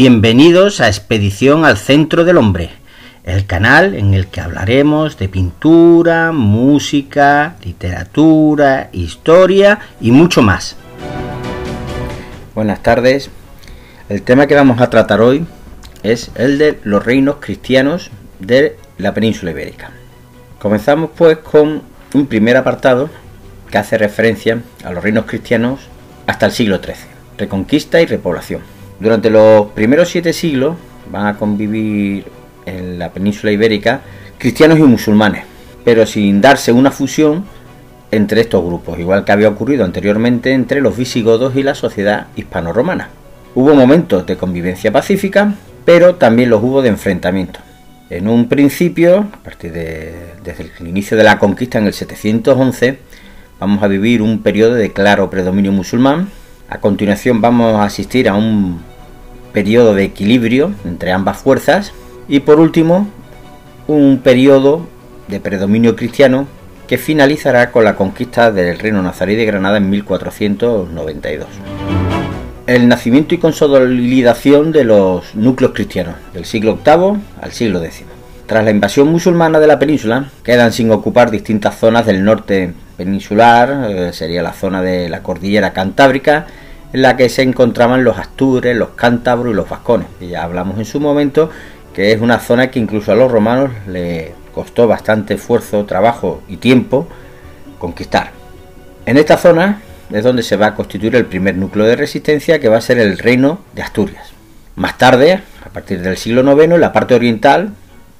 Bienvenidos a Expedición al Centro del Hombre, el canal en el que hablaremos de pintura, música, literatura, historia y mucho más. Buenas tardes. El tema que vamos a tratar hoy es el de los reinos cristianos de la península ibérica. Comenzamos pues con un primer apartado que hace referencia a los reinos cristianos hasta el siglo XIII, reconquista y repoblación. Durante los primeros siete siglos van a convivir en la península ibérica cristianos y musulmanes, pero sin darse una fusión entre estos grupos, igual que había ocurrido anteriormente entre los visigodos y la sociedad hispano-romana. Hubo momentos de convivencia pacífica, pero también los hubo de enfrentamiento. En un principio, a partir de desde el inicio de la conquista en el 711, vamos a vivir un periodo de claro predominio musulmán. A continuación vamos a asistir a un periodo de equilibrio entre ambas fuerzas y por último un periodo de predominio cristiano que finalizará con la conquista del reino nazarí de Granada en 1492. El nacimiento y consolidación de los núcleos cristianos del siglo VIII al siglo X. Tras la invasión musulmana de la península, quedan sin ocupar distintas zonas del norte peninsular, eh, sería la zona de la cordillera cantábrica, en la que se encontraban los astures, los cántabros y los vascones. Y ya hablamos en su momento que es una zona que incluso a los romanos le costó bastante esfuerzo, trabajo y tiempo conquistar. En esta zona es donde se va a constituir el primer núcleo de resistencia que va a ser el reino de Asturias. Más tarde, a partir del siglo IX, en la parte oriental,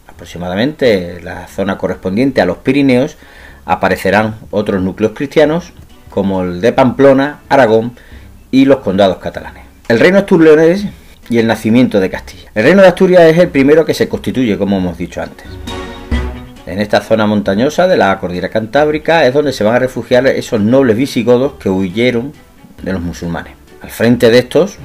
aproximadamente la zona correspondiente a los Pirineos, aparecerán otros núcleos cristianos como el de Pamplona, Aragón y los condados catalanes. El reino asturianés y el nacimiento de Castilla. El reino de Asturias es el primero que se constituye, como hemos dicho antes. En esta zona montañosa de la cordillera cantábrica es donde se van a refugiar esos nobles visigodos que huyeron de los musulmanes. Al frente de estos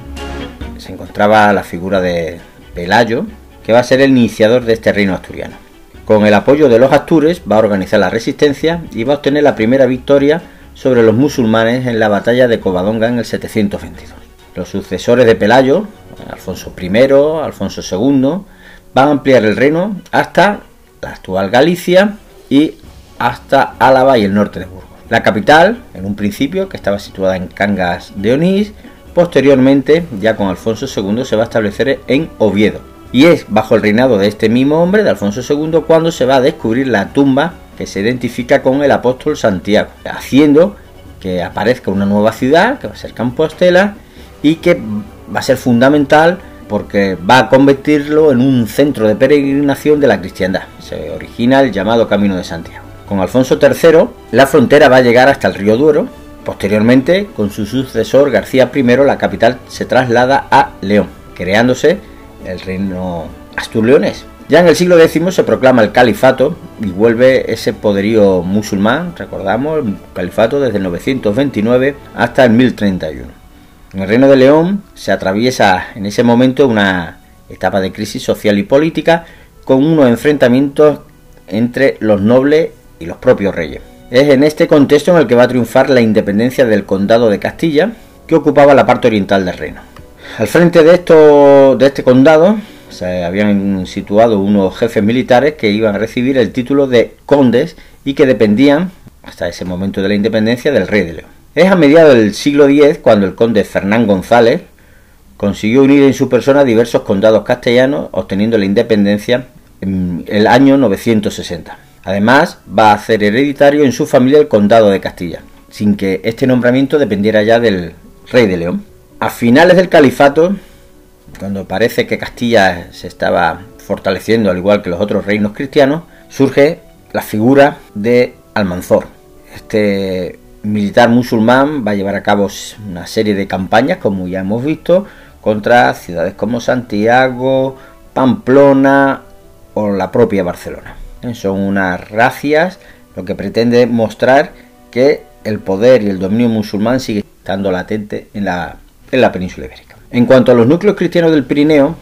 se encontraba la figura de Pelayo, que va a ser el iniciador de este reino asturiano. Con el apoyo de los astures va a organizar la resistencia y va a obtener la primera victoria sobre los musulmanes en la batalla de Covadonga en el 722. Los sucesores de Pelayo, Alfonso I, Alfonso II, van a ampliar el reino hasta la actual Galicia y hasta Álava y el norte de Burgos. La capital, en un principio, que estaba situada en Cangas de Onís, posteriormente, ya con Alfonso II, se va a establecer en Oviedo. Y es bajo el reinado de este mismo hombre, de Alfonso II, cuando se va a descubrir la tumba que se identifica con el apóstol Santiago, haciendo que aparezca una nueva ciudad, que va a ser Compostela, y que va a ser fundamental porque va a convertirlo en un centro de peregrinación de la cristiandad. Se origina el llamado Camino de Santiago. Con Alfonso III, la frontera va a llegar hasta el río Duero. Posteriormente, con su sucesor García I, la capital se traslada a León, creándose el reino astur-leonés. Ya en el siglo X se proclama el califato y vuelve ese poderío musulmán, recordamos, el califato desde el 929 hasta el 1031. En el Reino de León se atraviesa en ese momento una etapa de crisis social y política con unos enfrentamientos entre los nobles y los propios reyes. Es en este contexto en el que va a triunfar la independencia del condado de Castilla, que ocupaba la parte oriental del reino. Al frente de, esto, de este condado se habían situado unos jefes militares que iban a recibir el título de condes y que dependían, hasta ese momento de la independencia, del rey de León. Es a mediados del siglo X cuando el conde Fernán González consiguió unir en su persona diversos condados castellanos, obteniendo la independencia en el año 960. Además, va a hacer hereditario en su familia el condado de Castilla, sin que este nombramiento dependiera ya del rey de León. A finales del califato, cuando parece que Castilla se estaba fortaleciendo al igual que los otros reinos cristianos, surge la figura de Almanzor. Este militar musulmán va a llevar a cabo una serie de campañas, como ya hemos visto, contra ciudades como Santiago, Pamplona o la propia Barcelona. Son unas racias lo que pretende mostrar que el poder y el dominio musulmán sigue estando latente en la, en la península ibérica. En cuanto a los núcleos cristianos del Pirineo,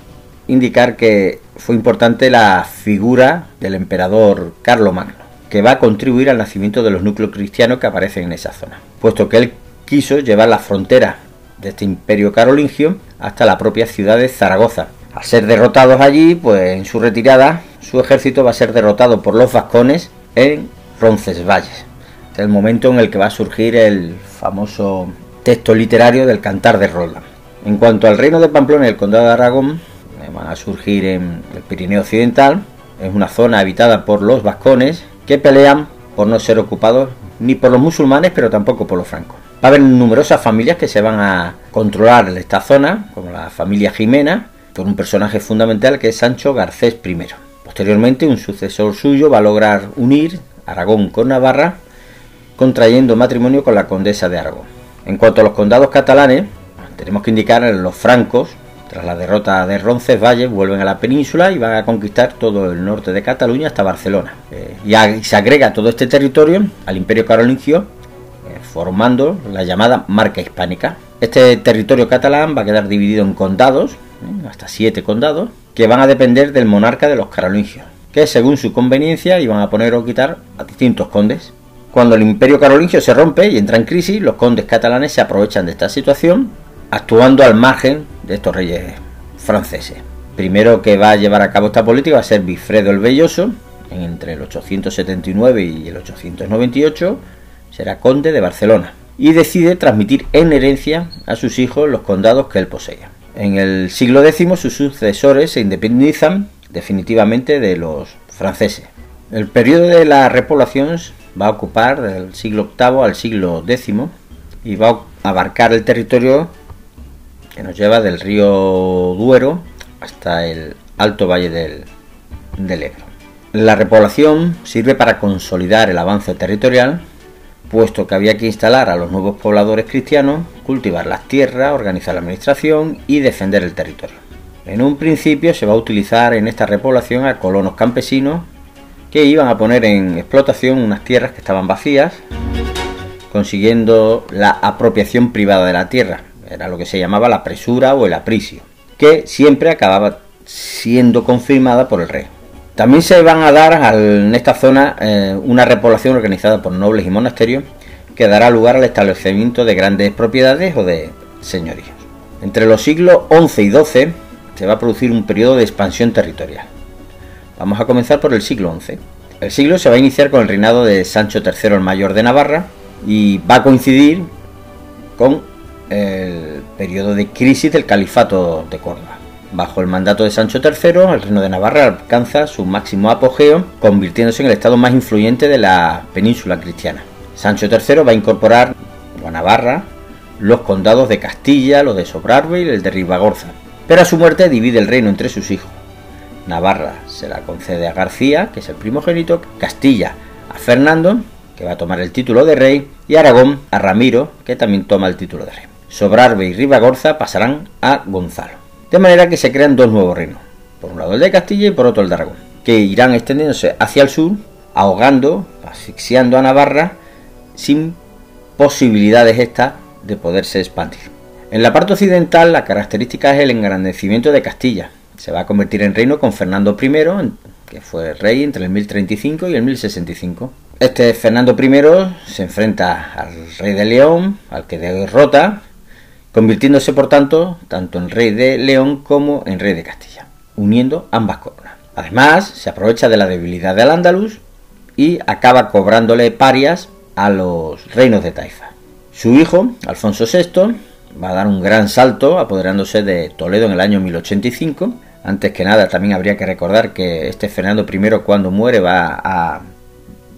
indicar que fue importante la figura del emperador Carlomagno, que va a contribuir al nacimiento de los núcleos cristianos que aparecen en esa zona, puesto que él quiso llevar la frontera de este imperio carolingio hasta la propia ciudad de Zaragoza. Al ser derrotados allí, pues en su retirada, su ejército va a ser derrotado por los vascones en Roncesvalles. Es el momento en el que va a surgir el famoso texto literario del Cantar de Roland. En cuanto al reino de Pamplona y el condado de Aragón, eh, van a surgir en el Pirineo Occidental. Es una zona habitada por los vascones que pelean por no ser ocupados ni por los musulmanes, pero tampoco por los francos. Va a haber numerosas familias que se van a controlar esta zona, como la familia Jimena, por un personaje fundamental que es Sancho Garcés I. Posteriormente, un sucesor suyo va a lograr unir Aragón con Navarra, contrayendo matrimonio con la condesa de Aragón. En cuanto a los condados catalanes, tenemos que indicar los francos, tras la derrota de Roncesvalles, vuelven a la península y van a conquistar todo el norte de Cataluña hasta Barcelona. Eh, y se agrega todo este territorio al imperio carolingio, eh, formando la llamada Marca Hispánica. Este territorio catalán va a quedar dividido en condados, eh, hasta siete condados, que van a depender del monarca de los carolingios, que según su conveniencia iban a poner o quitar a distintos condes. Cuando el imperio carolingio se rompe y entra en crisis, los condes catalanes se aprovechan de esta situación, actuando al margen de estos reyes franceses. Primero que va a llevar a cabo esta política va a ser Bifredo el Belloso, entre el 879 y el 898, será conde de Barcelona, y decide transmitir en herencia a sus hijos los condados que él poseía. En el siglo X sus sucesores se independizan definitivamente de los franceses. El periodo de la repoblación va a ocupar del siglo VIII al siglo X y va a abarcar el territorio que nos lleva del río Duero hasta el alto valle del, del Ebro. La repoblación sirve para consolidar el avance territorial, puesto que había que instalar a los nuevos pobladores cristianos, cultivar las tierras, organizar la administración y defender el territorio. En un principio se va a utilizar en esta repoblación a colonos campesinos que iban a poner en explotación unas tierras que estaban vacías, consiguiendo la apropiación privada de la tierra, era lo que se llamaba la presura o el apricio, que siempre acababa siendo confirmada por el rey. También se van a dar en esta zona eh, una repoblación organizada por nobles y monasterios que dará lugar al establecimiento de grandes propiedades o de señoríos. Entre los siglos XI y XII se va a producir un periodo de expansión territorial. Vamos a comenzar por el siglo XI. El siglo se va a iniciar con el reinado de Sancho III el Mayor de Navarra y va a coincidir con el periodo de crisis del califato de Córdoba. Bajo el mandato de Sancho III, el reino de Navarra alcanza su máximo apogeo, convirtiéndose en el estado más influyente de la península cristiana. Sancho III va a incorporar a Navarra los condados de Castilla, los de Sobrarbe y el de Ribagorza, pero a su muerte divide el reino entre sus hijos. Navarra se la concede a García, que es el primogénito, Castilla a Fernando, que va a tomar el título de rey, y Aragón a Ramiro, que también toma el título de rey. Sobrarbe y Ribagorza pasarán a Gonzalo. De manera que se crean dos nuevos reinos, por un lado el de Castilla y por otro el de Aragón, que irán extendiéndose hacia el sur, ahogando, asfixiando a Navarra, sin posibilidades estas de poderse expandir. En la parte occidental la característica es el engrandecimiento de Castilla. Se va a convertir en reino con Fernando I, que fue rey entre el 1035 y el 1065. Este Fernando I se enfrenta al rey de León, al que derrota, convirtiéndose por tanto tanto en rey de León como en rey de Castilla, uniendo ambas coronas. Además, se aprovecha de la debilidad del Andaluz y acaba cobrándole parias a los reinos de Taifa. Su hijo, Alfonso VI, va a dar un gran salto apoderándose de Toledo en el año 1085. Antes que nada, también habría que recordar que este Fernando I cuando muere va a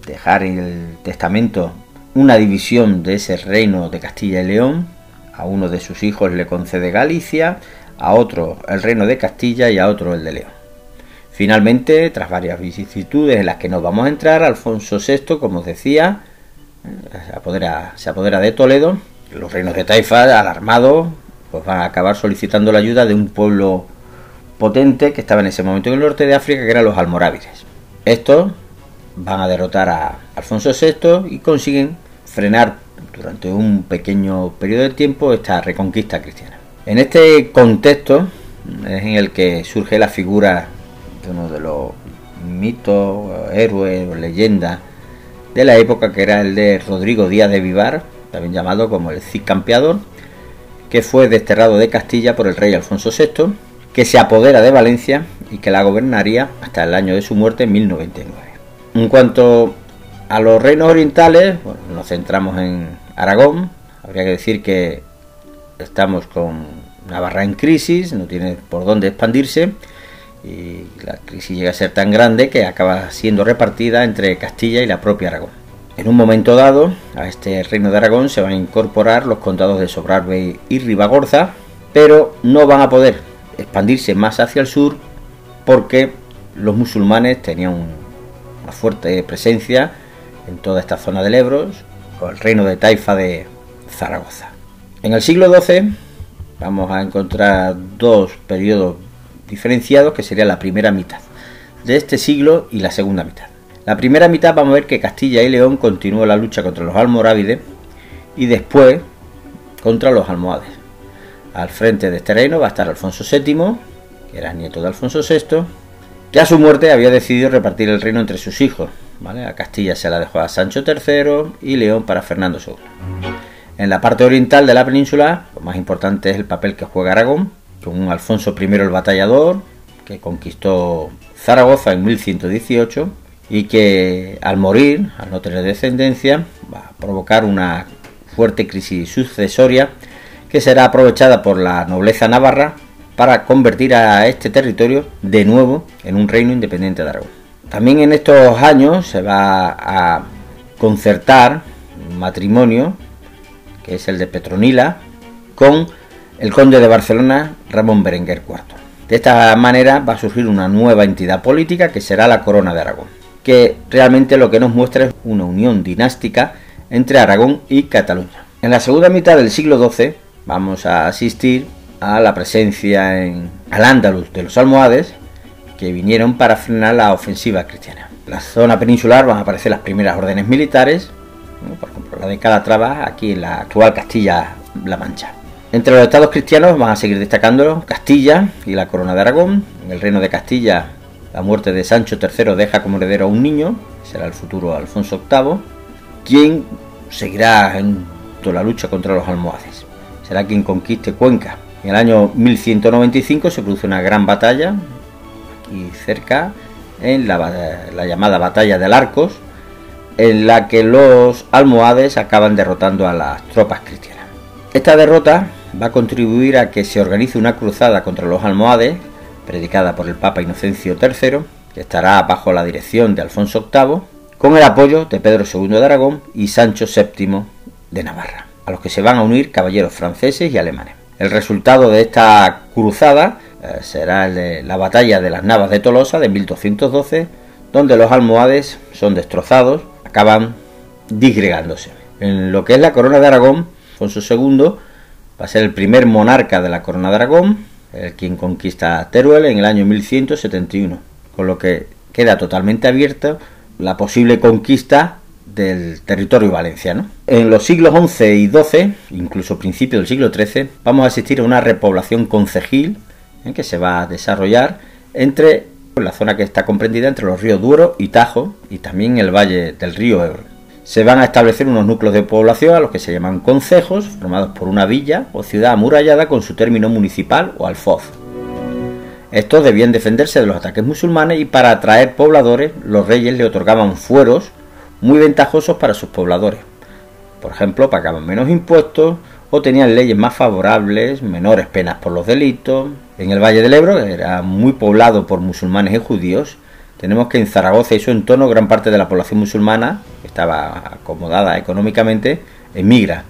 dejar en el testamento una división de ese reino de Castilla y León a uno de sus hijos le concede Galicia, a otro el reino de Castilla y a otro el de León. Finalmente, tras varias vicisitudes en las que no vamos a entrar, Alfonso VI, como os decía, eh, se apodera, se apodera de Toledo. Los reinos de Taifa, alarmados, pues van a acabar solicitando la ayuda de un pueblo potente que estaba en ese momento en el norte de África, que eran los almorávides. Estos van a derrotar a Alfonso VI y consiguen frenar durante un pequeño periodo de tiempo esta reconquista cristiana. En este contexto es en el que surge la figura de uno de los mitos, héroes leyendas de la época que era el de Rodrigo Díaz de Vivar, también llamado como el Cid Campeador, que fue desterrado de Castilla por el rey Alfonso VI, que se apodera de Valencia y que la gobernaría hasta el año de su muerte en 1099. En cuanto a los reinos orientales, nos centramos en Aragón. Habría que decir que estamos con Navarra en crisis, no tiene por dónde expandirse y la crisis llega a ser tan grande que acaba siendo repartida entre Castilla y la propia Aragón. En un momento dado, a este reino de Aragón se van a incorporar los condados de Sobrarbe y Ribagorza, pero no van a poder expandirse más hacia el sur porque los musulmanes tenían una fuerte presencia en toda esta zona del Ebro, el reino de Taifa de Zaragoza. En el siglo XII vamos a encontrar dos periodos diferenciados que sería la primera mitad de este siglo y la segunda mitad. La primera mitad vamos a ver que Castilla y León continuó la lucha contra los almorávides y después contra los almohades. Al frente de este reino va a estar Alfonso VII, que era nieto de Alfonso VI, que a su muerte había decidido repartir el reino entre sus hijos. A Castilla se la dejó a Sancho III y León para Fernando II. En la parte oriental de la península, lo más importante es el papel que juega Aragón, con Alfonso I el Batallador, que conquistó Zaragoza en 1118 y que al morir, al no tener descendencia, va a provocar una fuerte crisis sucesoria que será aprovechada por la nobleza navarra para convertir a este territorio de nuevo en un reino independiente de Aragón. También en estos años se va a concertar un matrimonio, que es el de Petronila, con el conde de Barcelona, Ramón Berenguer IV. De esta manera va a surgir una nueva entidad política que será la Corona de Aragón, que realmente lo que nos muestra es una unión dinástica entre Aragón y Cataluña. En la segunda mitad del siglo XII vamos a asistir a la presencia en Al-Ándalus de los almohades que vinieron para frenar la ofensiva cristiana. En la zona peninsular van a aparecer las primeras órdenes militares, por ejemplo la de Calatrava aquí en la actual Castilla-La Mancha. Entre los estados cristianos van a seguir destacando Castilla y la corona de Aragón. En el reino de Castilla, la muerte de Sancho III deja como heredero a un niño, será el futuro Alfonso VIII, quien seguirá en toda la lucha contra los almohades. Será quien conquiste Cuenca. En el año 1195 se produce una gran batalla, aquí cerca, en la, la llamada Batalla del Arcos, en la que los almohades acaban derrotando a las tropas cristianas. Esta derrota va a contribuir a que se organice una cruzada contra los almohades, predicada por el Papa Inocencio III, que estará bajo la dirección de Alfonso VIII, con el apoyo de Pedro II de Aragón y Sancho VII de Navarra, a los que se van a unir caballeros franceses y alemanes. El resultado de esta cruzada eh, será la batalla de las Navas de Tolosa de 1212, donde los almohades son destrozados, acaban disgregándose. En lo que es la corona de Aragón, Alfonso II Va a ser el primer monarca de la corona de Aragón, el quien conquista Teruel en el año 1171, con lo que queda totalmente abierta la posible conquista del territorio valenciano. En los siglos XI y XII, incluso principios del siglo XIII, vamos a asistir a una repoblación concejil en que se va a desarrollar entre la zona que está comprendida entre los ríos Duero y Tajo y también el valle del río Ebro se van a establecer unos núcleos de población a los que se llaman concejos, formados por una villa o ciudad amurallada con su término municipal o alfoz. Estos debían defenderse de los ataques musulmanes y para atraer pobladores los reyes le otorgaban fueros muy ventajosos para sus pobladores. Por ejemplo, pagaban menos impuestos tenían leyes más favorables, menores penas por los delitos. En el Valle del Ebro era muy poblado por musulmanes y judíos tenemos que en Zaragoza y su entorno gran parte de la población musulmana, que estaba acomodada económicamente, emigra.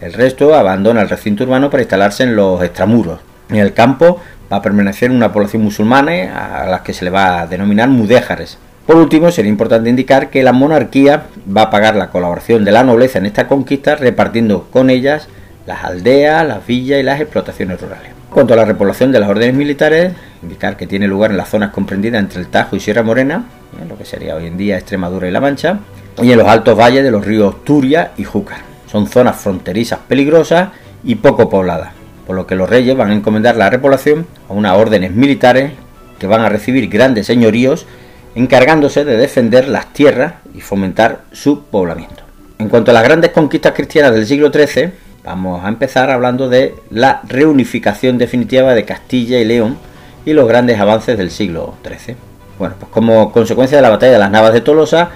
El resto abandona el recinto urbano para instalarse en los extramuros. En el campo va a permanecer una población musulmana a las que se le va a denominar mudéjares. Por último, sería importante indicar que la monarquía va a pagar la colaboración de la nobleza en esta conquista, repartiendo con ellas las aldeas, las villas y las explotaciones rurales. Cuanto a la repoblación de las órdenes militares, indicar que tiene lugar en las zonas comprendidas entre el Tajo y Sierra Morena, en lo que sería hoy en día Extremadura y La Mancha, y en los altos valles de los ríos Turia y Júcar. Son zonas fronterizas peligrosas y poco pobladas, por lo que los reyes van a encomendar la repoblación a unas órdenes militares que van a recibir grandes señoríos encargándose de defender las tierras y fomentar su poblamiento. En cuanto a las grandes conquistas cristianas del siglo XIII, Vamos a empezar hablando de la reunificación definitiva de Castilla y León y los grandes avances del siglo XIII. Bueno, pues como consecuencia de la batalla de las Navas de Tolosa,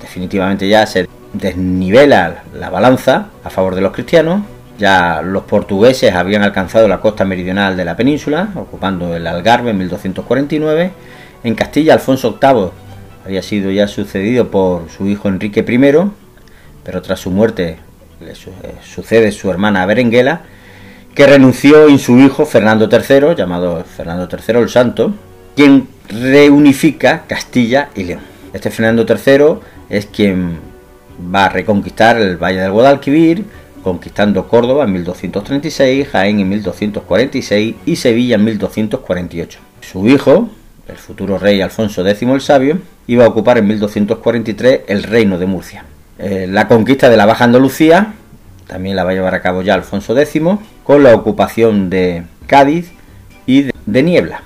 definitivamente ya se desnivela la balanza a favor de los cristianos. Ya los portugueses habían alcanzado la costa meridional de la península, ocupando el Algarve en 1249. En Castilla, Alfonso VIII había sido ya sucedido por su hijo Enrique I, pero tras su muerte le eh, sucede su hermana Berenguela, que renunció en su hijo Fernando III, llamado Fernando III el Santo, quien reunifica Castilla y León. Este Fernando III es quien va a reconquistar el Valle del Guadalquivir, conquistando Córdoba en 1236, Jaén en 1246 y Sevilla en 1248. Su hijo, el futuro rey Alfonso X el Sabio, iba a ocupar en 1243 el reino de Murcia. Eh, la conquista de la Baja Andalucía también la va a llevar a cabo ya Alfonso X, con la ocupación de Cádiz y de Niebla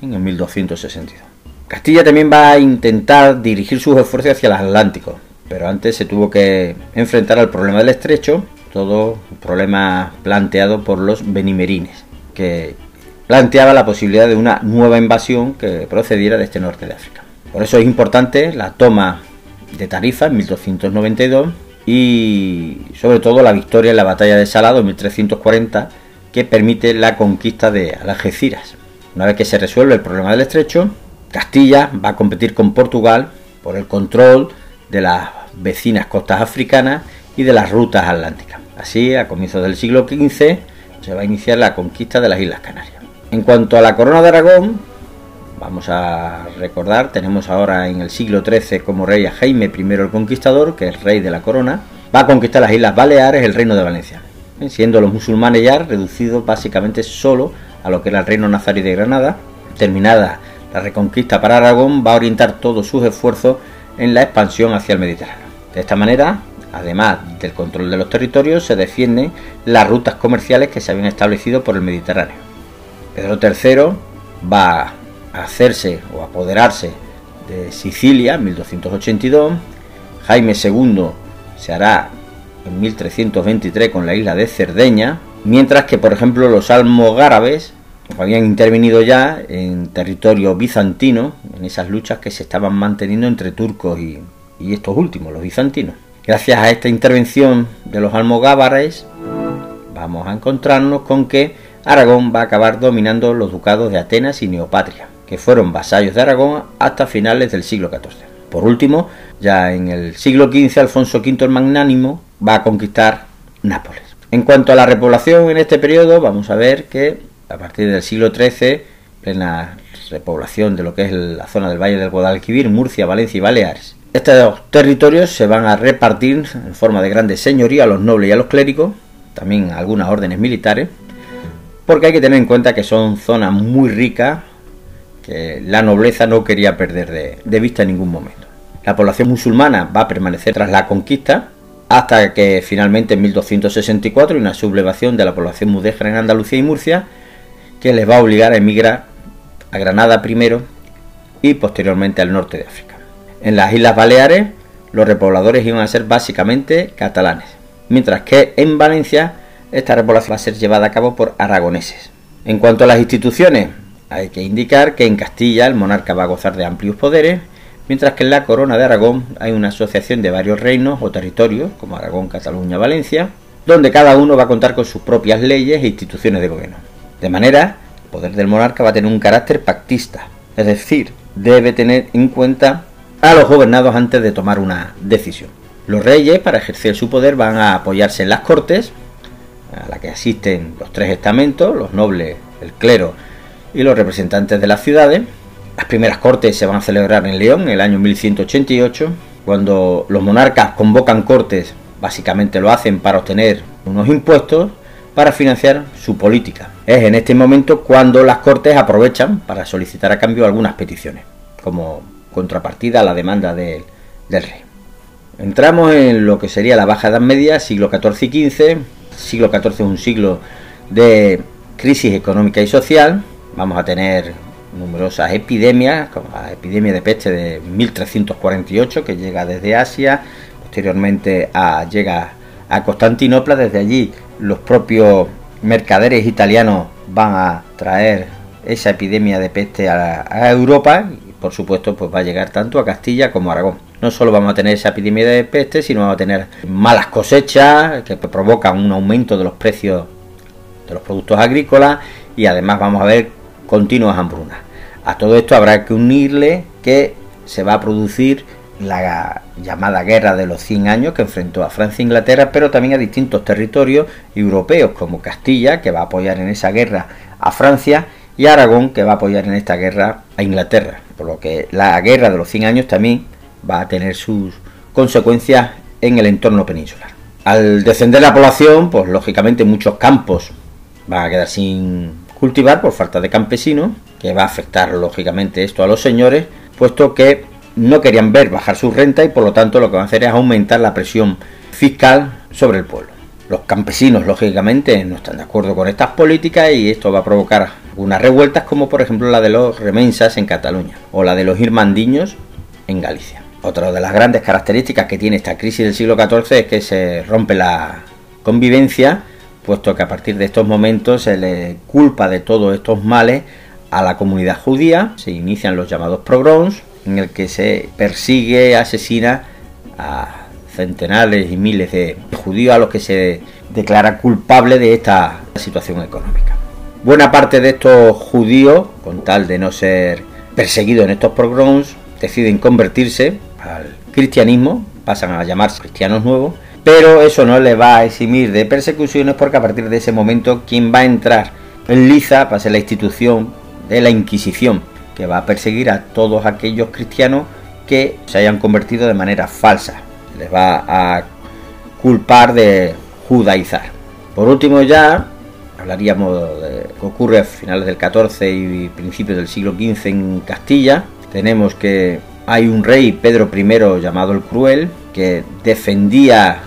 en 1262. Castilla también va a intentar dirigir sus esfuerzos hacia el Atlántico, pero antes se tuvo que enfrentar al problema del estrecho, todo un problema planteado por los benimerines, que planteaba la posibilidad de una nueva invasión que procediera de este norte de África. Por eso es importante la toma de Tarifa en 1292 y sobre todo la victoria en la batalla de Salado en 1340 que permite la conquista de Algeciras. Una vez que se resuelve el problema del estrecho, Castilla va a competir con Portugal por el control de las vecinas costas africanas y de las rutas atlánticas. Así, a comienzos del siglo XV, se va a iniciar la conquista de las Islas Canarias. En cuanto a la corona de Aragón, vamos a recordar, tenemos ahora en el siglo XIII como rey a Jaime I el Conquistador, que es rey de la corona, va a conquistar las Islas Baleares, el reino de Valencia, siendo los musulmanes ya reducidos básicamente solo a lo que era el reino nazarí de Granada. Terminada la reconquista para Aragón, va a orientar todos sus esfuerzos en la expansión hacia el Mediterráneo. De esta manera, además del control de los territorios, se defienden las rutas comerciales que se habían establecido por el Mediterráneo. Pedro III va hacerse o apoderarse de Sicilia en 1282, Jaime II se hará en 1323 con la isla de Cerdeña, mientras que por ejemplo los almogárabes habían intervenido ya en territorio bizantino, en esas luchas que se estaban manteniendo entre turcos y, estos últimos, los bizantinos. Gracias a esta intervención de los almogávares, vamos a encontrarnos con que Aragón va a acabar dominando los ducados de Atenas y Neopatria, que fueron vasallos de Aragón hasta finales del siglo XIV. Por último, ya en el siglo XV, Alfonso V el Magnánimo va a conquistar Nápoles. En cuanto a la repoblación en este periodo, vamos a ver que a partir del siglo XIII, plena repoblación de lo que es la zona del Valle del Guadalquivir, Murcia, Valencia y Baleares. Estos territorios se van a repartir en forma de grandes señorías a los nobles y a los clérigos, también algunas órdenes militares, porque hay que tener en cuenta que son zonas muy ricas que la nobleza no quería perder de, vista en ningún momento. La población musulmana va a permanecer tras la conquista, hasta que finalmente en 1264 hay una sublevación de la población mudéjara en Andalucía y Murcia que les va a obligar a emigrar a Granada primero y posteriormente al norte de África. En las Islas Baleares los repobladores iban a ser básicamente catalanes, mientras que en Valencia esta repoblación va a ser llevada a cabo por aragoneses. En cuanto a las instituciones, hay que indicar que en Castilla el monarca va a gozar de amplios poderes, mientras que en la corona de Aragón hay una asociación de varios reinos o territorios, como Aragón, Cataluña, Valencia, donde cada uno va a contar con sus propias leyes e instituciones de gobierno. De manera, el poder del monarca va a tener un carácter pactista, es decir, debe tener en cuenta a los gobernados antes de tomar una decisión. Los reyes, para ejercer su poder, van a apoyarse en las cortes, a la que asisten los tres estamentos, los nobles, el clero y los representantes de las ciudades. Las primeras cortes se van a celebrar en León en el año 1188, cuando los monarcas convocan cortes, básicamente lo hacen para obtener unos impuestos para financiar su política. Es en este momento cuando las Cortes aprovechan para solicitar a cambio algunas peticiones, como contrapartida a la demanda del rey. Entramos en lo que sería la Baja Edad Media, siglo XIV y XV. Siglo XIV es un siglo de crisis económica y social. Vamos a tener numerosas epidemias, como la epidemia de peste de 1348 que llega desde Asia, posteriormente a, llega a Constantinopla, desde allí los propios mercaderes italianos van a traer esa epidemia de peste a, Europa y por supuesto pues va a llegar tanto a Castilla como a Aragón. No solo vamos a tener esa epidemia de peste, sino vamos a tener malas cosechas que provocan un aumento de los precios de los productos agrícolas y además vamos a ver continuas hambrunas. A todo esto habrá que unirle que se va a producir la llamada guerra de los 100 años que enfrentó a Francia e Inglaterra, pero también a distintos territorios europeos como Castilla, que va a apoyar en esa guerra a Francia, y Aragón, que va a apoyar en esta guerra a Inglaterra. Por lo que la guerra de los 100 años también va a tener sus consecuencias en el entorno peninsular. Al descender la población, pues lógicamente muchos campos van a quedar sin cultivar por falta de campesinos, que va a afectar lógicamente esto a los señores, puesto que no querían ver bajar su renta y por lo tanto lo que van a hacer es aumentar la presión fiscal sobre el pueblo. Los campesinos, lógicamente, no están de acuerdo con estas políticas y esto va a provocar unas revueltas como por ejemplo la de los remensas en Cataluña o la de los irmandiños en Galicia. Otra de las grandes características que tiene esta crisis del siglo XIV es que se rompe la convivencia, puesto que a partir de estos momentos se le culpa de todos estos males a la comunidad judía, se inician los llamados pogroms, en el que se persigue, asesina a centenares y miles de judíos a los que se declara culpable de esta situación económica. Buena parte de estos judíos, con tal de no ser perseguidos en estos pogroms, deciden convertirse al cristianismo, pasan a llamarse cristianos nuevos, pero eso no les va a eximir de persecuciones porque a partir de ese momento quien va a entrar en liza va a ser la institución de la Inquisición, que va a perseguir a todos aquellos cristianos que se hayan convertido de manera falsa. Les va a culpar de judaizar. Por último ya hablaríamos de lo que ocurre a finales del XIV y principios del siglo XV en Castilla. Tenemos que hay un rey, Pedro I, llamado el Cruel, que defendía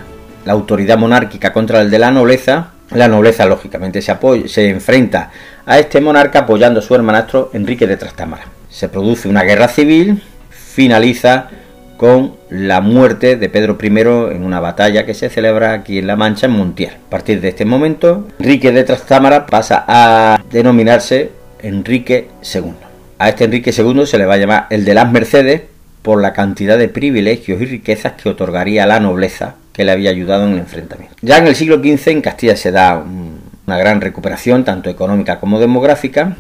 la autoridad monárquica contra el de la nobleza. La nobleza, lógicamente, se, se enfrenta a este monarca apoyando a su hermanastro Enrique de Trastámara. Se produce una guerra civil, finaliza con la muerte de Pedro I en una batalla que se celebra aquí en La Mancha, en Montiel. A partir de este momento, Enrique de Trastámara pasa a denominarse Enrique II. A este Enrique II se le va a llamar el de las Mercedes por la cantidad de privilegios y riquezas que otorgaría la nobleza que le había ayudado en el enfrentamiento. Ya en el siglo XV en Castilla se da un una gran recuperación tanto económica como demográfica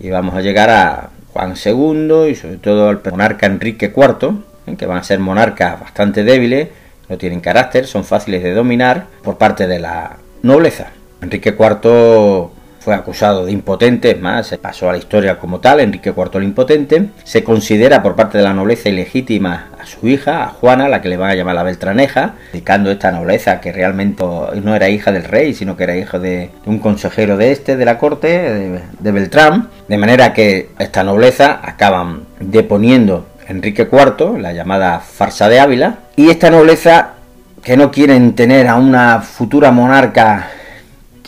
y vamos a llegar a Juan II y sobre todo al monarca Enrique IV, ¿eh? que van a ser monarcas bastante débiles, no tienen carácter, son fáciles de dominar por parte de la nobleza. Enrique IV fue acusado de impotente, es más, pasó a la historia como tal, Enrique IV el impotente. Se considera por parte de la nobleza ilegítima a su hija, a Juana, la que le van a llamar la Beltraneja, indicando esta nobleza que realmente no era hija del rey, sino que era hija de, un consejero de este, de la corte, de, de Beltrán. De manera que esta nobleza acaban deponiendo Enrique IV, la llamada farsa de Ávila, y esta nobleza que no quieren tener a una futura monarca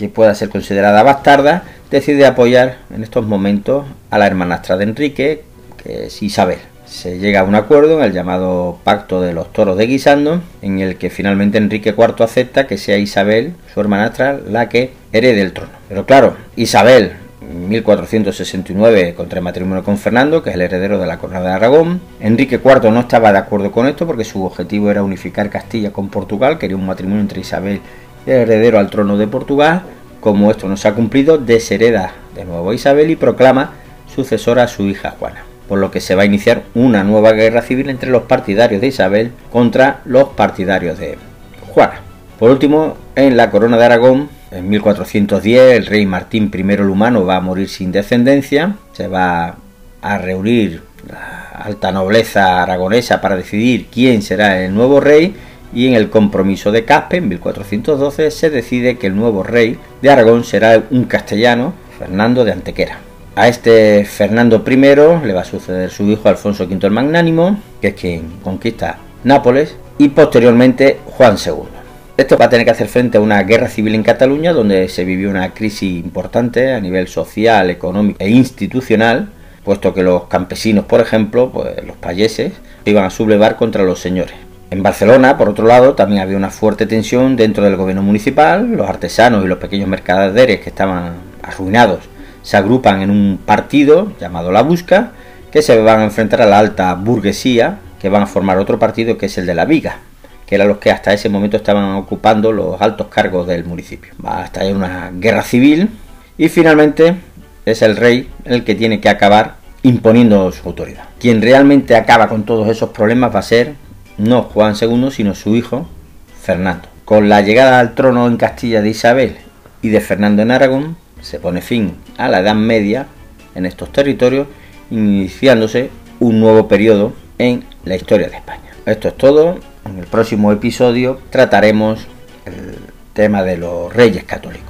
que pueda ser considerada bastarda, decide apoyar en estos momentos a la hermanastra de Enrique, que es Isabel. Se llega a un acuerdo en el llamado Pacto de los Toros de Guisando, en el que finalmente Enrique IV acepta que sea Isabel, su hermanastra, la que herede el trono. Pero claro, Isabel, 1469 contra el matrimonio con Fernando, que es el heredero de la corona de Aragón. Enrique IV no estaba de acuerdo con esto porque su objetivo era unificar Castilla con Portugal, quería un matrimonio entre Isabel heredero al trono de Portugal. Como esto no se ha cumplido, deshereda de nuevo a Isabel y proclama sucesora a su hija Juana. Por lo que se va a iniciar una nueva guerra civil entre los partidarios de Isabel contra los partidarios de Juana. Por último, en la corona de Aragón, en 1410, el rey Martín I el Humano va a morir sin descendencia. Se va a reunir la alta nobleza aragonesa para decidir quién será el nuevo rey y en el compromiso de Caspe en 1412 se decide que el nuevo rey de Aragón será un castellano, Fernando de Antequera. A este Fernando I le va a suceder su hijo Alfonso V el Magnánimo, que es quien conquista Nápoles, y posteriormente Juan II. Esto va a tener que hacer frente a una guerra civil en Cataluña, donde se vivió una crisis importante a nivel social, económico e institucional, puesto que los campesinos, por ejemplo, pues los payeses, iban a sublevar contra los señores En Barcelona, por otro lado, también había una fuerte tensión dentro del gobierno municipal. Los artesanos y los pequeños mercaderes que estaban arruinados se agrupan en un partido llamado La Busca, que se van a enfrentar a la alta burguesía, que van a formar otro partido que es el de la Viga, que eran los que hasta ese momento estaban ocupando los altos cargos del municipio. Va a estar una guerra civil y finalmente es el rey el que tiene que acabar imponiendo su autoridad. Quien realmente acaba con todos esos problemas va a ser no Juan II, sino su hijo Fernando. Con la llegada al trono en Castilla de Isabel y de Fernando en Aragón, se pone fin a la Edad Media en estos territorios, iniciándose un nuevo periodo en la historia de España. Esto es todo. En el próximo episodio trataremos el tema de los reyes católicos.